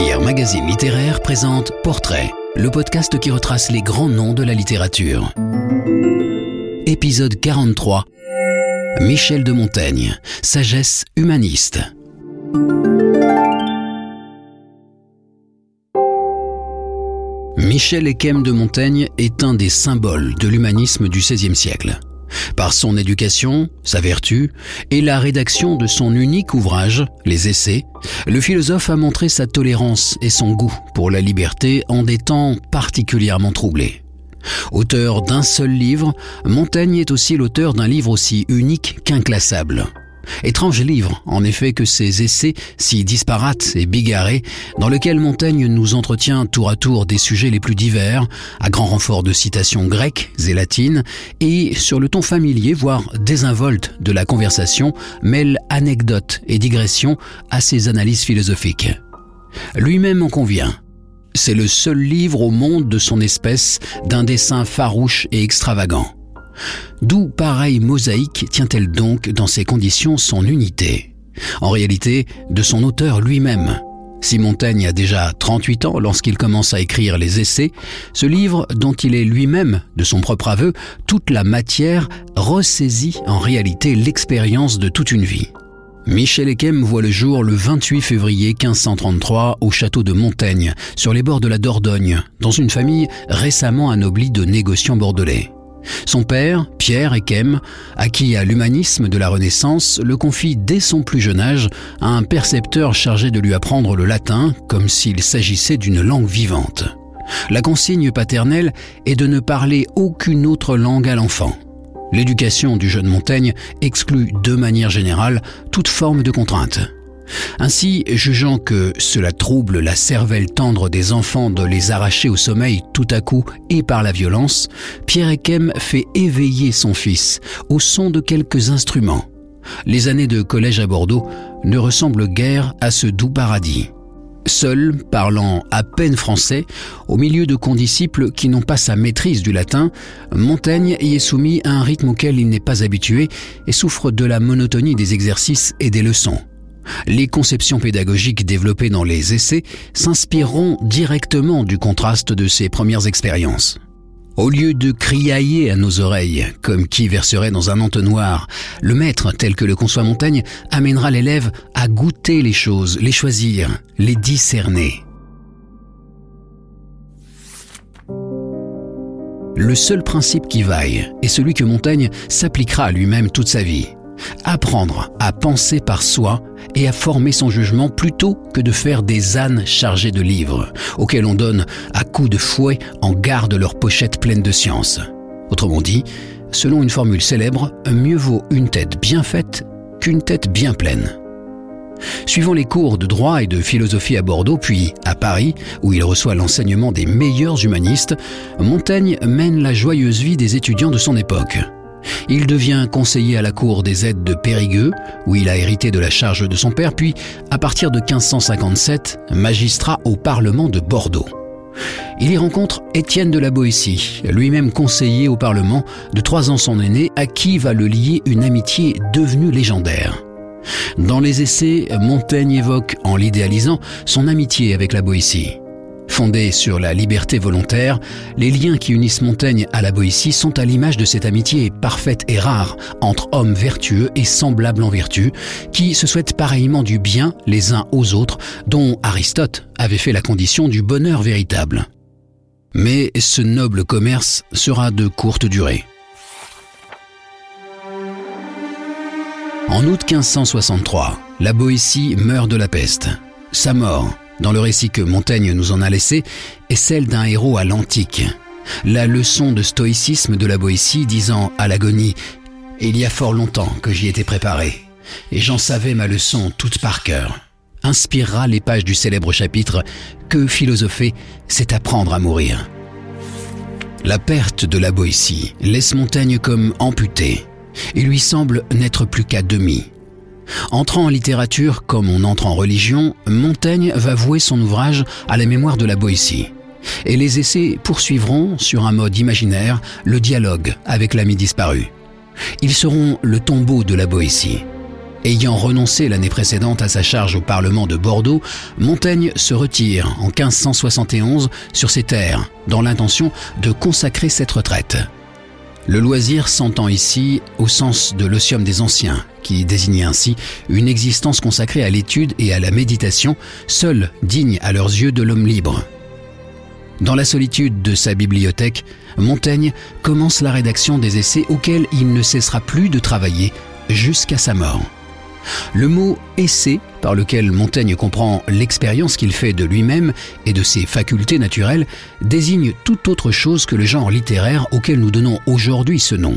Magazine Littéraire présente Portrait, le podcast qui retrace les grands noms de la littérature. Épisode 43 Michel de Montaigne, sagesse humaniste. Michel Ekem de Montaigne est un des symboles de l'humanisme du XVIe siècle. Par son éducation, sa vertu et la rédaction de son unique ouvrage, Les Essais, le philosophe a montré sa tolérance et son goût pour la liberté en des temps particulièrement troublés. Auteur d'un seul livre, Montaigne est aussi l'auteur d'un livre aussi unique qu'inclassable, Étrange livre, en effet, que ces essais si disparates et bigarrés, dans lesquels Montaigne nous entretient tour à tour des sujets les plus divers, à grand renfort de citations grecques et latines, et sur le ton familier, voire désinvolte de la conversation, mêle anecdotes et digressions à ses analyses philosophiques. Lui-même en convient. C'est le seul livre au monde de son espèce d'un dessin farouche et extravagant. D'où pareille mosaïque tient-elle donc dans ces conditions son unité? En réalité, de son auteur lui-même. Si Montaigne a déjà 38 ans lorsqu'il commence à écrire les essais, ce livre, dont il est lui-même, de son propre aveu, toute la matière, ressaisit en réalité l'expérience de toute une vie. Michel Ekem voit le jour le 28 février 1533 au château de Montaigne, sur les bords de la Dordogne, dans une famille récemment anoblie de négociants bordelais. Son père, Pierre Ekem, acquis à l'humanisme de la Renaissance, le confie dès son plus jeune âge à un percepteur chargé de lui apprendre le latin comme s'il s'agissait d'une langue vivante. La consigne paternelle est de ne parler aucune autre langue à l'enfant. L'éducation du jeune Montaigne exclut de manière générale toute forme de contrainte. Ainsi, jugeant que cela trouble la cervelle tendre des enfants de les arracher au sommeil tout à coup et par la violence, Pierre Ekem fait éveiller son fils au son de quelques instruments. Les années de collège à Bordeaux ne ressemblent guère à ce doux paradis. Seul, parlant à peine français, au milieu de condisciples qui n'ont pas sa maîtrise du latin, Montaigne y est soumis à un rythme auquel il n'est pas habitué et souffre de la monotonie des exercices et des leçons. Les conceptions pédagogiques développées dans les essais s'inspireront directement du contraste de ces premières expériences. Au lieu de criailler à nos oreilles, comme qui verserait dans un entonnoir, le maître, tel que le conçoit Montaigne, amènera l'élève à goûter les choses, les choisir, les discerner. Le seul principe qui vaille est celui que Montaigne s'appliquera à lui-même toute sa vie. Apprendre à penser par soi et à former son jugement plutôt que de faire des ânes chargés de livres, auxquels on donne à coups de fouet en garde leurs pochettes pleines de science. Autrement dit, selon une formule célèbre, mieux vaut une tête bien faite qu'une tête bien pleine. Suivant les cours de droit et de philosophie à Bordeaux, puis à Paris, où il reçoit l'enseignement des meilleurs humanistes, Montaigne mène la joyeuse vie des étudiants de son époque. Il devient conseiller à la cour des aides de Périgueux, où il a hérité de la charge de son père, puis, à partir de 1557, magistrat au Parlement de Bordeaux. Il y rencontre Étienne de la Boétie, lui-même conseiller au Parlement, de trois ans son aîné, à qui va le lier une amitié devenue légendaire. Dans les essais, Montaigne évoque, en l'idéalisant, son amitié avec la Boétie. Fondée sur la liberté volontaire, les liens qui unissent Montaigne à la Boétie sont à l'image de cette amitié parfaite et rare entre hommes vertueux et semblables en vertu, qui se souhaitent pareillement du bien les uns aux autres, dont Aristote avait fait la condition du bonheur véritable. Mais ce noble commerce sera de courte durée. En août 1563, la Boétie meurt de la peste. Sa mort, dans le récit que Montaigne nous en a laissé, est celle d'un héros à l'antique. La leçon de stoïcisme de la Boétie disant à l'agonie Il y a fort longtemps que j'y étais préparé, et j'en savais ma leçon toute par cœur, inspirera les pages du célèbre chapitre Que philosopher, c'est apprendre à mourir. La perte de la Boétie laisse Montaigne comme amputé. Il lui semble n'être plus qu'à demi. Entrant en littérature comme on entre en religion, Montaigne va vouer son ouvrage à la mémoire de la Boétie. Et les essais poursuivront, sur un mode imaginaire, le dialogue avec l'ami disparu. Ils seront le tombeau de la Boétie. Ayant renoncé l'année précédente à sa charge au Parlement de Bordeaux, Montaigne se retire en 1571 sur ses terres, dans l'intention de consacrer cette retraite. Le loisir s'entend ici au sens de l'osium des anciens, qui désignait ainsi une existence consacrée à l'étude et à la méditation, seule digne à leurs yeux de l'homme libre. Dans la solitude de sa bibliothèque, Montaigne commence la rédaction des essais auxquels il ne cessera plus de travailler jusqu'à sa mort. Le mot essai, par lequel Montaigne comprend l'expérience qu'il fait de lui-même et de ses facultés naturelles, désigne tout autre chose que le genre littéraire auquel nous donnons aujourd'hui ce nom.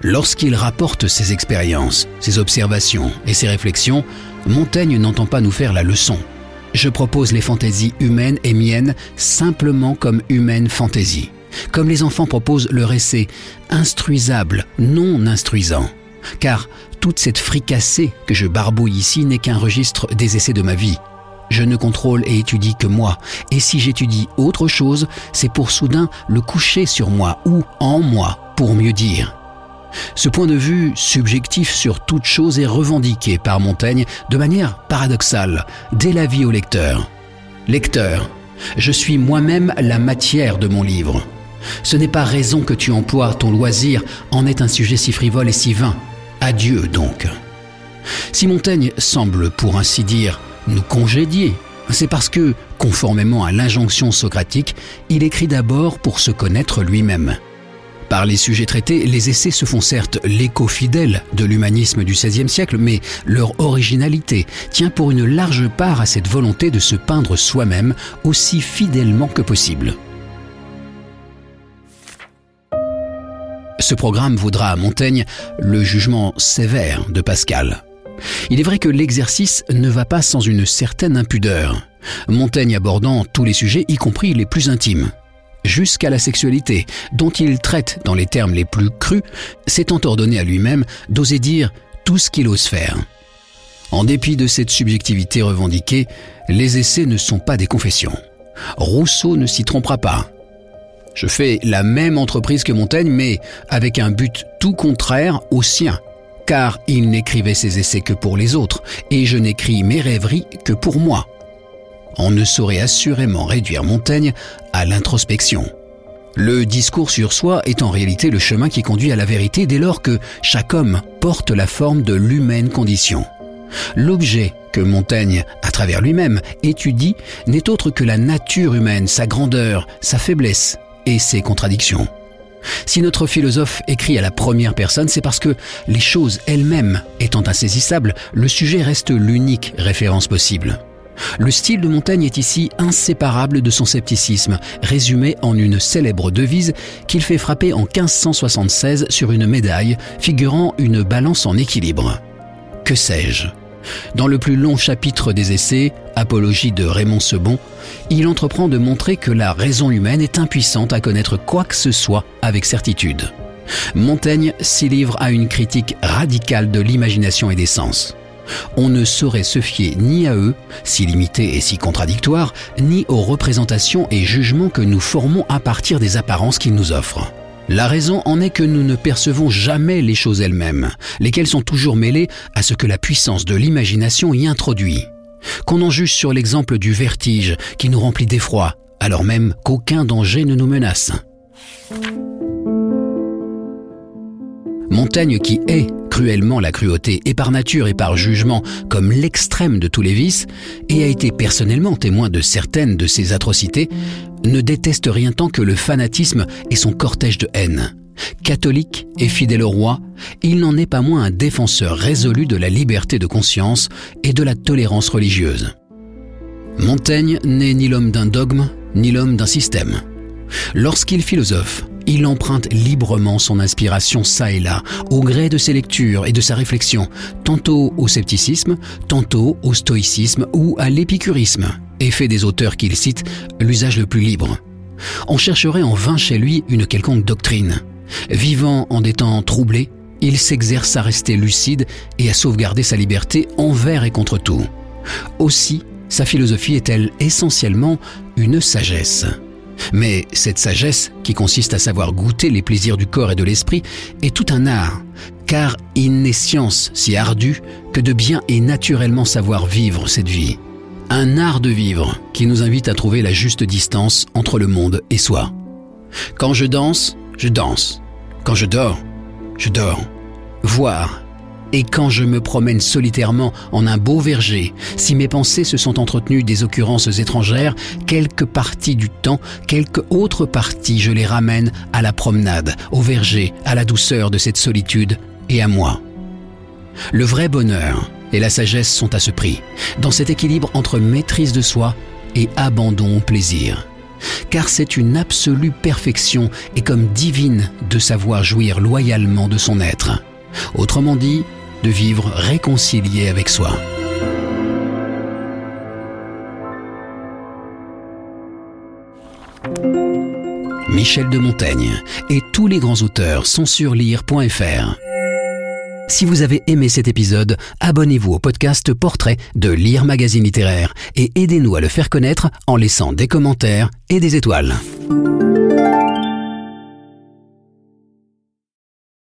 Lorsqu'il rapporte ses expériences, ses observations et ses réflexions, Montaigne n'entend pas nous faire la leçon. Je propose les fantaisies humaines et miennes simplement comme humaines fantaisies. Comme les enfants proposent leur essai, instruisable, non instruisant. Car toute cette fricassée que je barbouille ici n'est qu'un registre des essais de ma vie. Je ne contrôle et étudie que moi, et si j'étudie autre chose, c'est pour soudain le coucher sur moi ou en moi, pour mieux dire. Ce point de vue subjectif sur toute chose est revendiqué par Montaigne de manière paradoxale dès la vie au lecteur. Lecteur, je suis moi-même la matière de mon livre. Ce n'est pas raison que tu emploies ton loisir en est un sujet si frivole et si vain. Adieu donc. Si Montaigne semble, pour ainsi dire, nous congédier, c'est parce que, conformément à l'injonction socratique, il écrit d'abord pour se connaître lui-même. Par les sujets traités, les essais se font certes l'écho fidèle de l'humanisme du XVIe siècle, mais leur originalité tient pour une large part à cette volonté de se peindre soi-même aussi fidèlement que possible. Ce programme vaudra à Montaigne le jugement sévère de Pascal. Il est vrai que l'exercice ne va pas sans une certaine impudeur, Montaigne abordant tous les sujets, y compris les plus intimes. Jusqu'à la sexualité, dont il traite dans les termes les plus crus, s'étant ordonné à lui-même d'oser dire tout ce qu'il ose faire. En dépit de cette subjectivité revendiquée, les essais ne sont pas des confessions. Rousseau ne s'y trompera pas. Je fais la même entreprise que Montaigne, mais avec un but tout contraire au sien, car il n'écrivait ses essais que pour les autres, et je n'écris mes rêveries que pour moi. On ne saurait assurément réduire Montaigne à l'introspection. Le discours sur soi est en réalité le chemin qui conduit à la vérité dès lors que chaque homme porte la forme de l'humaine condition. L'objet que Montaigne, à travers lui-même, étudie n'est autre que la nature humaine, sa grandeur, sa faiblesse, et contradictions. Si notre philosophe écrit à la première personne, c'est parce que les choses elles-mêmes étant insaisissables, le sujet reste l'unique référence possible. Le style de Montaigne est ici inséparable de son scepticisme, résumé en une célèbre devise qu'il fait frapper en 1576 sur une médaille figurant une balance en équilibre. Que sais-je? Dans le plus long chapitre des essais, Apologie de Raymond Sebon, il entreprend de montrer que la raison humaine est impuissante à connaître quoi que ce soit avec certitude. Montaigne s'y livre à une critique radicale de l'imagination et des sens. On ne saurait se fier ni à eux, si limités et si contradictoires, ni aux représentations et jugements que nous formons à partir des apparences qu'ils nous offrent. La raison en est que nous ne percevons jamais les choses elles-mêmes, lesquelles sont toujours mêlées à ce que la puissance de l'imagination y introduit. Qu'on en juge sur l'exemple du vertige qui nous remplit d'effroi, alors même qu'aucun danger ne nous menace. Montaigne qui est cruellement la cruauté et par nature et par jugement comme l'extrême de tous les vices, et a été personnellement témoin de certaines de ces atrocités, ne déteste rien tant que le fanatisme et son cortège de haine. Catholique et fidèle au roi, il n'en est pas moins un défenseur résolu de la liberté de conscience et de la tolérance religieuse. Montaigne n'est ni l'homme d'un dogme, ni l'homme d'un système. Lorsqu'il philosophe, il emprunte librement son inspiration ça et là, au gré de ses lectures et de sa réflexion, tantôt au scepticisme, tantôt au stoïcisme ou à l'épicurisme, et fait des auteurs qu'il cite l'usage le plus libre. On chercherait en vain chez lui une quelconque doctrine. Vivant en des temps troublés, il s'exerce à rester lucide et à sauvegarder sa liberté envers et contre tout. Aussi, sa philosophie est-elle essentiellement une sagesse. Mais cette sagesse, qui consiste à savoir goûter les plaisirs du corps et de l'esprit, est tout un art, car il n'est science si ardue que de bien et naturellement savoir vivre cette vie. Un art de vivre qui nous invite à trouver la juste distance entre le monde et soi. Quand je danse, je danse. Quand je dors, je dors. Voir. Et quand je me promène solitairement en un beau verger, si mes pensées se sont entretenues des occurrences étrangères, quelque partie du temps, quelque autre partie, je les ramène à la promenade, au verger, à la douceur de cette solitude et à moi. Le vrai bonheur et la sagesse sont à ce prix, dans cet équilibre entre maîtrise de soi et abandon au plaisir car c'est une absolue perfection et comme divine de savoir jouir loyalement de son être. Autrement dit, de vivre réconcilié avec soi. Michel de Montaigne et tous les grands auteurs sont sur lire.fr. Si vous avez aimé cet épisode, abonnez-vous au podcast Portrait de Lire Magazine Littéraire et aidez-nous à le faire connaître en laissant des commentaires et des étoiles.